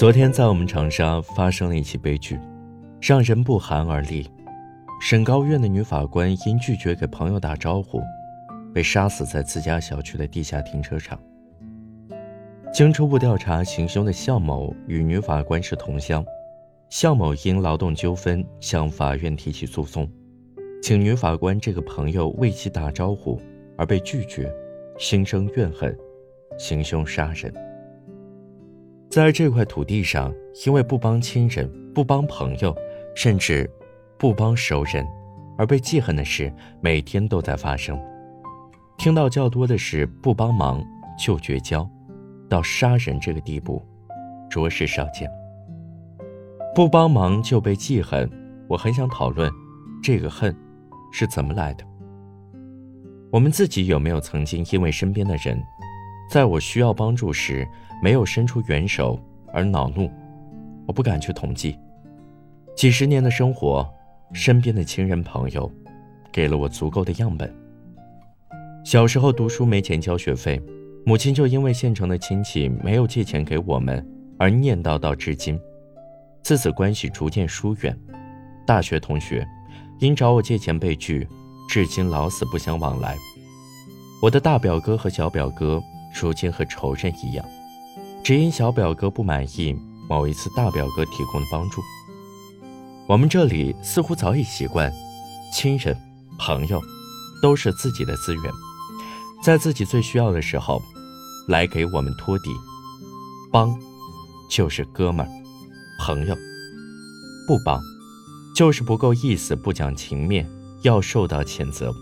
昨天在我们长沙发生了一起悲剧，让人不寒而栗。省高院的女法官因拒绝给朋友打招呼，被杀死在自家小区的地下停车场。经初步调查，行凶的向某与女法官是同乡，向某因劳动纠纷向法院提起诉讼，请女法官这个朋友为其打招呼而被拒绝，心生怨恨，行凶杀人。在这块土地上，因为不帮亲人、不帮朋友，甚至不帮熟人，而被记恨的事，每天都在发生。听到较多的是不帮忙就绝交，到杀人这个地步，着实少见。不帮忙就被记恨，我很想讨论，这个恨是怎么来的？我们自己有没有曾经因为身边的人？在我需要帮助时，没有伸出援手而恼怒，我不敢去统计。几十年的生活，身边的亲人朋友，给了我足够的样本。小时候读书没钱交学费，母亲就因为县城的亲戚没有借钱给我们而念叨到至今，自此关系逐渐疏远。大学同学因找我借钱被拒，至今老死不相往来。我的大表哥和小表哥。如今和仇人一样，只因小表哥不满意某一次大表哥提供的帮助。我们这里似乎早已习惯，亲人、朋友都是自己的资源，在自己最需要的时候，来给我们托底。帮，就是哥们儿、朋友；不帮，就是不够意思、不讲情面，要受到谴责。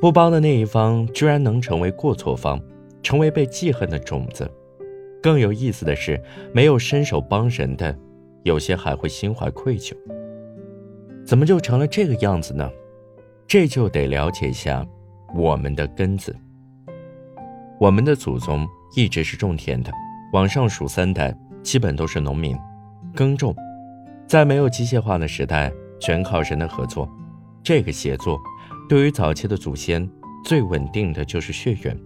不帮的那一方，居然能成为过错方。成为被记恨的种子。更有意思的是，没有伸手帮人的，有些还会心怀愧疚。怎么就成了这个样子呢？这就得了解一下我们的根子。我们的祖宗一直是种田的，往上数三代，基本都是农民，耕种。在没有机械化的时代，全靠人的合作。这个协作，对于早期的祖先，最稳定的就是血缘。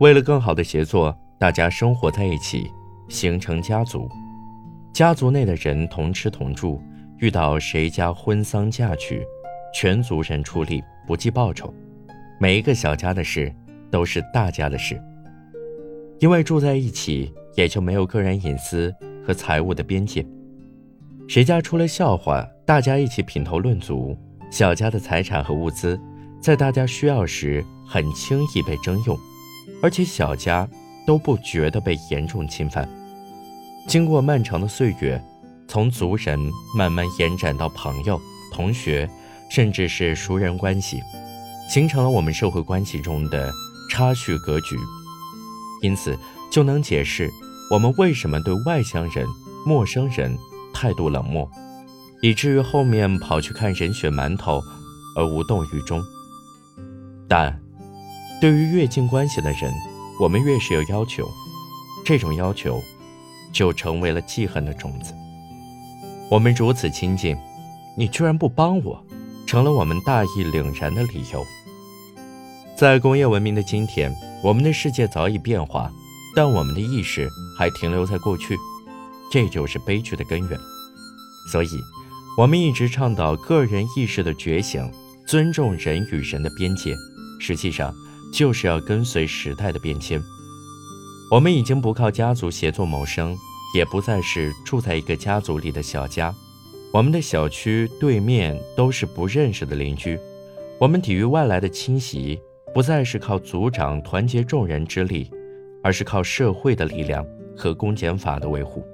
为了更好的协作，大家生活在一起，形成家族。家族内的人同吃同住，遇到谁家婚丧嫁娶，全族人出力，不计报酬。每一个小家的事都是大家的事。因为住在一起，也就没有个人隐私和财务的边界。谁家出了笑话，大家一起品头论足。小家的财产和物资，在大家需要时很轻易被征用。而且小家都不觉得被严重侵犯。经过漫长的岁月，从族人慢慢延展到朋友、同学，甚至是熟人关系，形成了我们社会关系中的差序格局。因此，就能解释我们为什么对外乡人、陌生人态度冷漠，以至于后面跑去看人血馒头而无动于衷。但。对于越近关系的人，我们越是有要求，这种要求就成为了记恨的种子。我们如此亲近，你居然不帮我，成了我们大义凛然的理由。在工业文明的今天，我们的世界早已变化，但我们的意识还停留在过去，这就是悲剧的根源。所以，我们一直倡导个人意识的觉醒，尊重人与人的边界。实际上，就是要跟随时代的变迁，我们已经不靠家族协作谋生，也不再是住在一个家族里的小家。我们的小区对面都是不认识的邻居，我们抵御外来的侵袭，不再是靠族长团结众人之力，而是靠社会的力量和公检法的维护。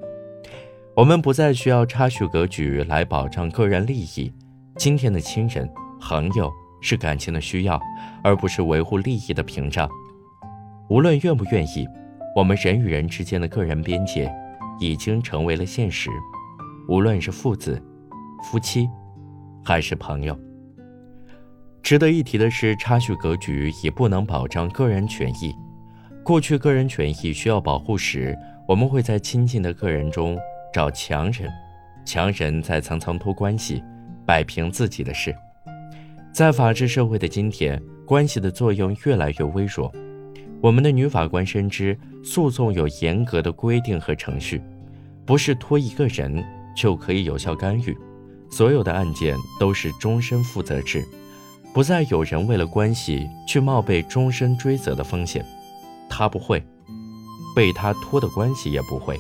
我们不再需要差序格局来保障个人利益。今天的亲人朋友。是感情的需要，而不是维护利益的屏障。无论愿不愿意，我们人与人之间的个人边界已经成为了现实。无论是父子、夫妻，还是朋友。值得一提的是，差序格局已不能保障个人权益。过去个人权益需要保护时，我们会在亲近的个人中找强人，强人在层层托关系，摆平自己的事。在法治社会的今天，关系的作用越来越微弱。我们的女法官深知，诉讼有严格的规定和程序，不是托一个人就可以有效干预。所有的案件都是终身负责制，不再有人为了关系去冒被终身追责的风险。他不会，被他托的关系也不会。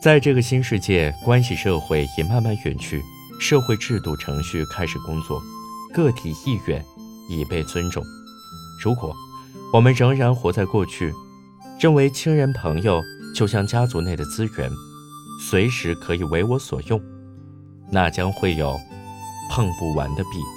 在这个新世界，关系社会已慢慢远去，社会制度程序开始工作，个体意愿已被尊重。如果我们仍然活在过去，认为亲人朋友就像家族内的资源，随时可以为我所用，那将会有碰不完的壁。